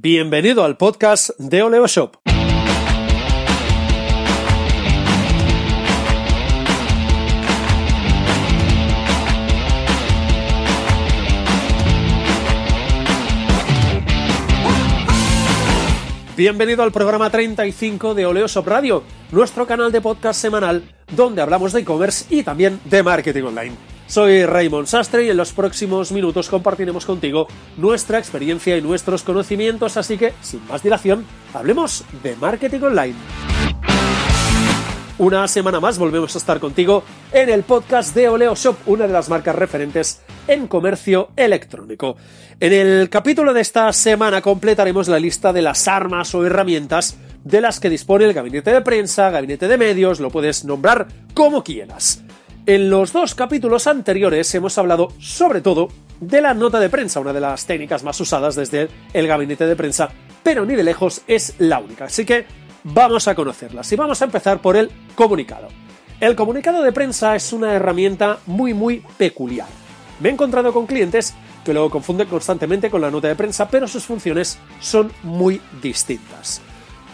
Bienvenido al podcast de Oleo Shop. Bienvenido al programa 35 de Oleo Shop Radio, nuestro canal de podcast semanal donde hablamos de e-commerce y también de marketing online. Soy Raymond Sastre y en los próximos minutos compartiremos contigo nuestra experiencia y nuestros conocimientos, así que, sin más dilación, hablemos de marketing online. Una semana más volvemos a estar contigo en el podcast de Oleo Shop, una de las marcas referentes en comercio electrónico. En el capítulo de esta semana completaremos la lista de las armas o herramientas de las que dispone el gabinete de prensa, gabinete de medios, lo puedes nombrar como quieras. En los dos capítulos anteriores hemos hablado sobre todo de la nota de prensa, una de las técnicas más usadas desde el gabinete de prensa, pero ni de lejos es la única. Así que vamos a conocerlas y vamos a empezar por el comunicado. El comunicado de prensa es una herramienta muy muy peculiar. Me he encontrado con clientes que lo confunden constantemente con la nota de prensa, pero sus funciones son muy distintas.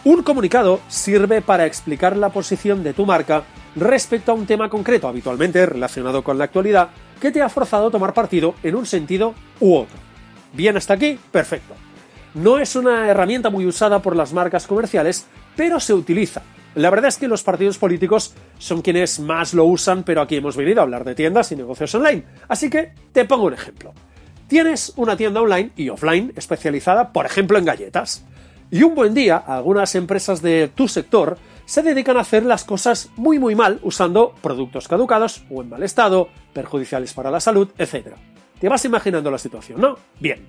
Un comunicado sirve para explicar la posición de tu marca respecto a un tema concreto, habitualmente relacionado con la actualidad, que te ha forzado a tomar partido en un sentido u otro. Bien hasta aquí, perfecto. No es una herramienta muy usada por las marcas comerciales, pero se utiliza. La verdad es que los partidos políticos son quienes más lo usan, pero aquí hemos venido a hablar de tiendas y negocios online. Así que te pongo un ejemplo. Tienes una tienda online y offline especializada, por ejemplo, en galletas. Y un buen día, algunas empresas de tu sector se dedican a hacer las cosas muy muy mal usando productos caducados o en mal estado, perjudiciales para la salud, etc. Te vas imaginando la situación, ¿no? Bien.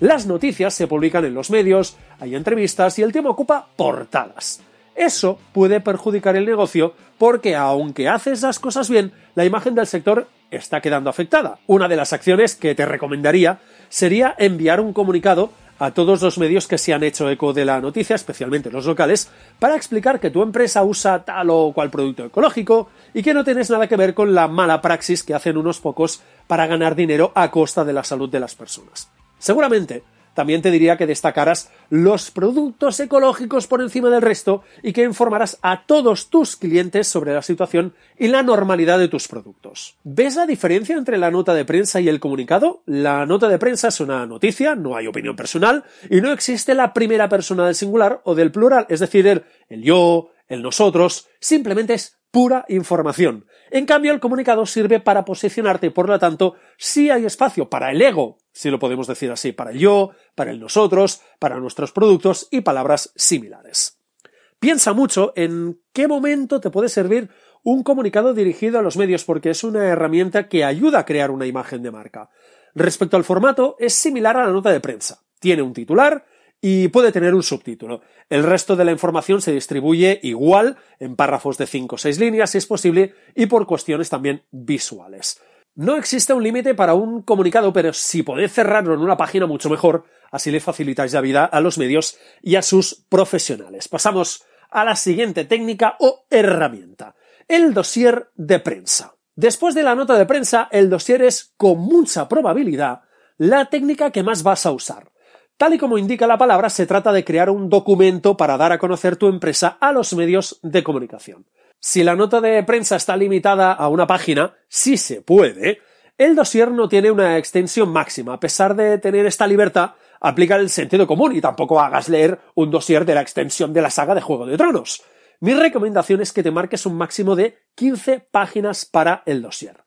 Las noticias se publican en los medios, hay entrevistas y el tema ocupa portadas. Eso puede perjudicar el negocio porque aunque haces las cosas bien, la imagen del sector está quedando afectada. Una de las acciones que te recomendaría sería enviar un comunicado a todos los medios que se han hecho eco de la noticia, especialmente los locales, para explicar que tu empresa usa tal o cual producto ecológico y que no tienes nada que ver con la mala praxis que hacen unos pocos para ganar dinero a costa de la salud de las personas. Seguramente también te diría que destacaras los productos ecológicos por encima del resto y que informaras a todos tus clientes sobre la situación y la normalidad de tus productos. ¿Ves la diferencia entre la nota de prensa y el comunicado? La nota de prensa es una noticia, no hay opinión personal y no existe la primera persona del singular o del plural, es decir, el, el yo, el nosotros, simplemente es pura información. En cambio, el comunicado sirve para posicionarte por lo tanto sí hay espacio para el ego, si lo podemos decir así, para el yo, para el nosotros, para nuestros productos y palabras similares. Piensa mucho en qué momento te puede servir un comunicado dirigido a los medios porque es una herramienta que ayuda a crear una imagen de marca. Respecto al formato, es similar a la nota de prensa. Tiene un titular, y puede tener un subtítulo. El resto de la información se distribuye igual en párrafos de 5 o 6 líneas si es posible y por cuestiones también visuales. No existe un límite para un comunicado, pero si podéis cerrarlo en una página mucho mejor, así le facilitáis la vida a los medios y a sus profesionales. Pasamos a la siguiente técnica o herramienta, el dossier de prensa. Después de la nota de prensa, el dossier es con mucha probabilidad la técnica que más vas a usar. Tal y como indica la palabra, se trata de crear un documento para dar a conocer tu empresa a los medios de comunicación. Si la nota de prensa está limitada a una página, sí se puede, el dossier no tiene una extensión máxima. A pesar de tener esta libertad, aplica el sentido común y tampoco hagas leer un dossier de la extensión de la saga de Juego de Tronos. Mi recomendación es que te marques un máximo de 15 páginas para el dossier.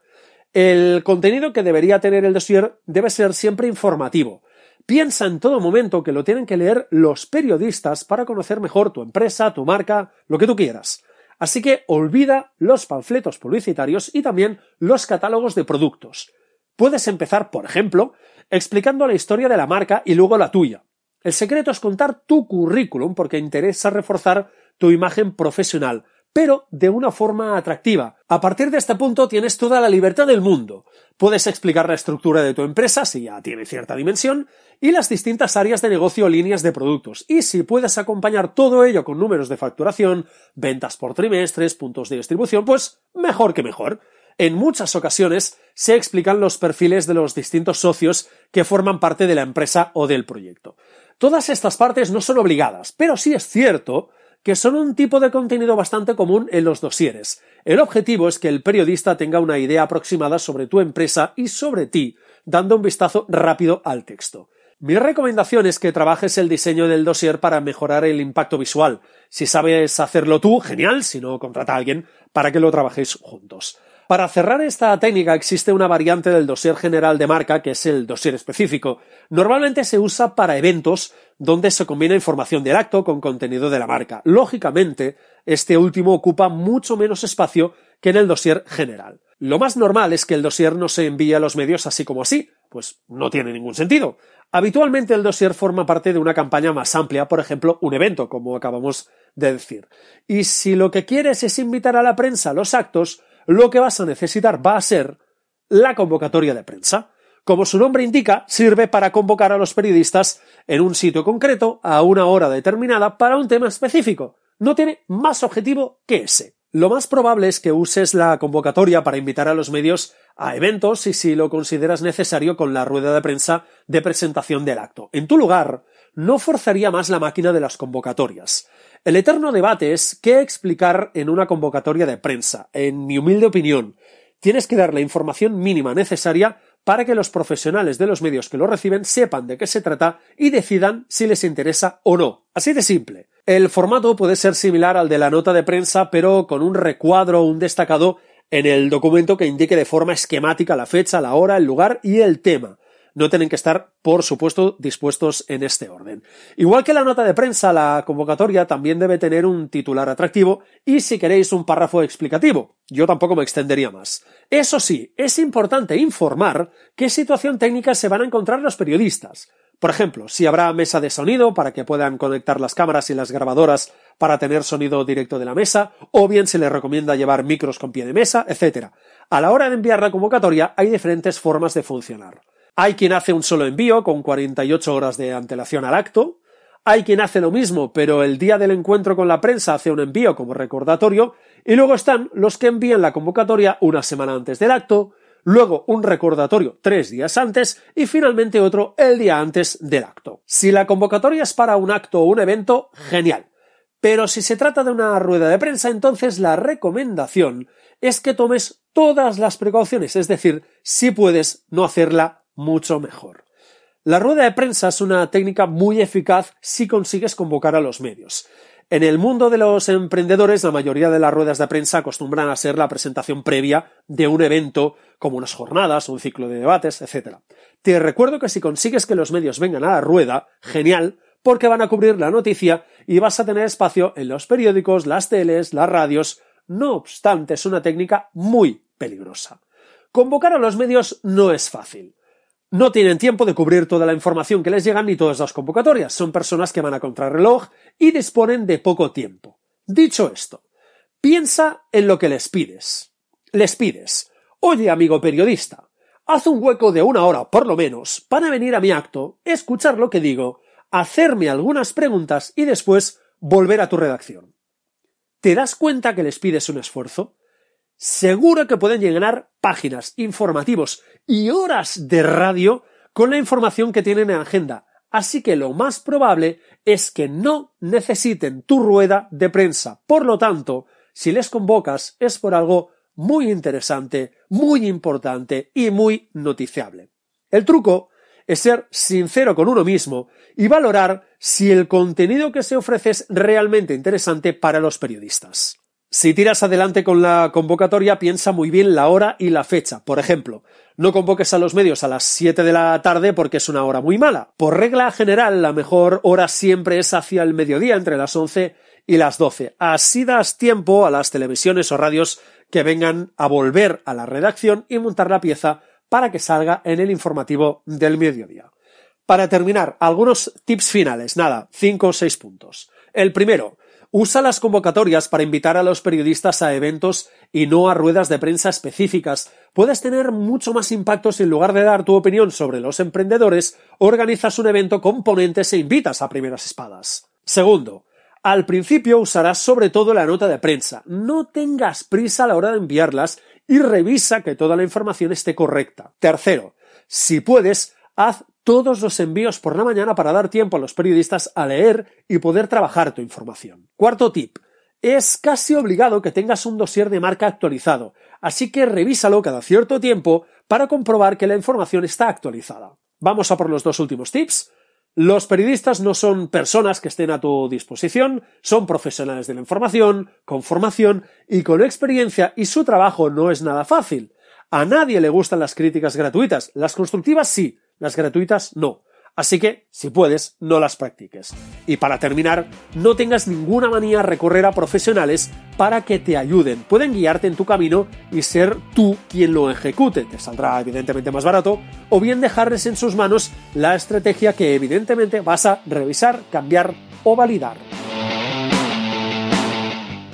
El contenido que debería tener el dossier debe ser siempre informativo. Piensa en todo momento que lo tienen que leer los periodistas para conocer mejor tu empresa, tu marca, lo que tú quieras. Así que olvida los panfletos publicitarios y también los catálogos de productos. Puedes empezar, por ejemplo, explicando la historia de la marca y luego la tuya. El secreto es contar tu currículum porque interesa reforzar tu imagen profesional, pero de una forma atractiva. A partir de este punto tienes toda la libertad del mundo. Puedes explicar la estructura de tu empresa si ya tiene cierta dimensión y las distintas áreas de negocio o líneas de productos. Y si puedes acompañar todo ello con números de facturación, ventas por trimestres, puntos de distribución, pues mejor que mejor. En muchas ocasiones se explican los perfiles de los distintos socios que forman parte de la empresa o del proyecto. Todas estas partes no son obligadas, pero sí es cierto que son un tipo de contenido bastante común en los dosieres. El objetivo es que el periodista tenga una idea aproximada sobre tu empresa y sobre ti, dando un vistazo rápido al texto. Mi recomendación es que trabajes el diseño del dossier para mejorar el impacto visual. Si sabes hacerlo tú, genial, si no, contrata a alguien para que lo trabajéis juntos. Para cerrar esta técnica existe una variante del dossier general de marca que es el dossier específico. Normalmente se usa para eventos donde se combina información del acto con contenido de la marca. Lógicamente, este último ocupa mucho menos espacio que en el dossier general. Lo más normal es que el dossier no se envíe a los medios así como así, pues no tiene ningún sentido. Habitualmente el dossier forma parte de una campaña más amplia, por ejemplo, un evento, como acabamos de decir. Y si lo que quieres es invitar a la prensa a los actos, lo que vas a necesitar va a ser la convocatoria de prensa. Como su nombre indica, sirve para convocar a los periodistas en un sitio concreto a una hora determinada para un tema específico. No tiene más objetivo que ese. Lo más probable es que uses la convocatoria para invitar a los medios a eventos y si lo consideras necesario con la rueda de prensa de presentación del acto. En tu lugar, no forzaría más la máquina de las convocatorias. El eterno debate es qué explicar en una convocatoria de prensa. En mi humilde opinión, tienes que dar la información mínima necesaria para que los profesionales de los medios que lo reciben sepan de qué se trata y decidan si les interesa o no. Así de simple. El formato puede ser similar al de la nota de prensa, pero con un recuadro o un destacado en el documento que indique de forma esquemática la fecha, la hora, el lugar y el tema. No tienen que estar, por supuesto, dispuestos en este orden. Igual que la nota de prensa, la convocatoria también debe tener un titular atractivo y, si queréis, un párrafo explicativo. Yo tampoco me extendería más. Eso sí, es importante informar qué situación técnica se van a encontrar los periodistas. Por ejemplo, si habrá mesa de sonido para que puedan conectar las cámaras y las grabadoras para tener sonido directo de la mesa, o bien se les recomienda llevar micros con pie de mesa, etc. A la hora de enviar la convocatoria hay diferentes formas de funcionar. Hay quien hace un solo envío con 48 horas de antelación al acto, hay quien hace lo mismo, pero el día del encuentro con la prensa hace un envío como recordatorio, y luego están los que envían la convocatoria una semana antes del acto, luego un recordatorio tres días antes y finalmente otro el día antes del acto. Si la convocatoria es para un acto o un evento, genial. Pero si se trata de una rueda de prensa, entonces la recomendación es que tomes todas las precauciones, es decir, si puedes no hacerla mucho mejor. La rueda de prensa es una técnica muy eficaz si consigues convocar a los medios. En el mundo de los emprendedores, la mayoría de las ruedas de prensa acostumbran a ser la presentación previa de un evento, como unas jornadas, un ciclo de debates, etc. Te recuerdo que si consigues que los medios vengan a la rueda, genial, porque van a cubrir la noticia y vas a tener espacio en los periódicos, las teles, las radios. No obstante, es una técnica muy peligrosa. Convocar a los medios no es fácil. No tienen tiempo de cubrir toda la información que les llega ni todas las convocatorias. Son personas que van a contrarreloj y disponen de poco tiempo. Dicho esto, piensa en lo que les pides. Les pides, oye amigo periodista, haz un hueco de una hora por lo menos para venir a mi acto, escuchar lo que digo, hacerme algunas preguntas y después volver a tu redacción. ¿Te das cuenta que les pides un esfuerzo? Seguro que pueden llenar páginas, informativos y horas de radio con la información que tienen en agenda. Así que lo más probable es que no necesiten tu rueda de prensa. Por lo tanto, si les convocas es por algo muy interesante, muy importante y muy noticiable. El truco es ser sincero con uno mismo y valorar si el contenido que se ofrece es realmente interesante para los periodistas. Si tiras adelante con la convocatoria, piensa muy bien la hora y la fecha. Por ejemplo, no convoques a los medios a las 7 de la tarde porque es una hora muy mala. Por regla general, la mejor hora siempre es hacia el mediodía, entre las 11 y las 12. Así das tiempo a las televisiones o radios que vengan a volver a la redacción y montar la pieza para que salga en el informativo del mediodía. Para terminar, algunos tips finales. Nada, 5 o 6 puntos. El primero, Usa las convocatorias para invitar a los periodistas a eventos y no a ruedas de prensa específicas. Puedes tener mucho más impacto si en lugar de dar tu opinión sobre los emprendedores, organizas un evento con ponentes e invitas a primeras espadas. Segundo, al principio usarás sobre todo la nota de prensa. No tengas prisa a la hora de enviarlas y revisa que toda la información esté correcta. Tercero, si puedes, haz todos los envíos por la mañana para dar tiempo a los periodistas a leer y poder trabajar tu información. Cuarto tip. Es casi obligado que tengas un dossier de marca actualizado, así que revísalo cada cierto tiempo para comprobar que la información está actualizada. Vamos a por los dos últimos tips. Los periodistas no son personas que estén a tu disposición, son profesionales de la información, con formación y con experiencia y su trabajo no es nada fácil. A nadie le gustan las críticas gratuitas, las constructivas sí, las gratuitas no. Así que, si puedes, no las practiques. Y para terminar, no tengas ninguna manía recorrer a profesionales para que te ayuden. Pueden guiarte en tu camino y ser tú quien lo ejecute. Te saldrá evidentemente más barato. O bien dejarles en sus manos la estrategia que evidentemente vas a revisar, cambiar o validar.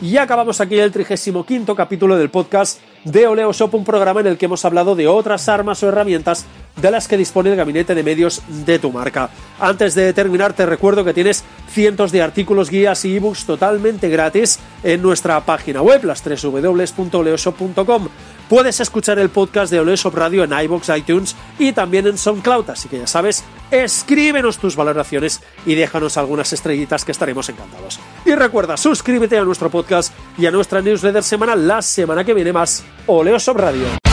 Y acabamos aquí el 35 capítulo del podcast de Oleo Shop, un programa en el que hemos hablado de otras armas o herramientas de las que dispone el gabinete de medios de tu marca. Antes de terminar, te recuerdo que tienes cientos de artículos, guías y ebooks totalmente gratis en nuestra página web, las www.oleoshop.com. Puedes escuchar el podcast de Oleoshop Radio en iBox, iTunes y también en SoundCloud, así que ya sabes, escríbenos tus valoraciones y déjanos algunas estrellitas que estaremos encantados. Y recuerda, suscríbete a nuestro podcast y a nuestra newsletter semanal la semana que viene más Oleoshop Radio.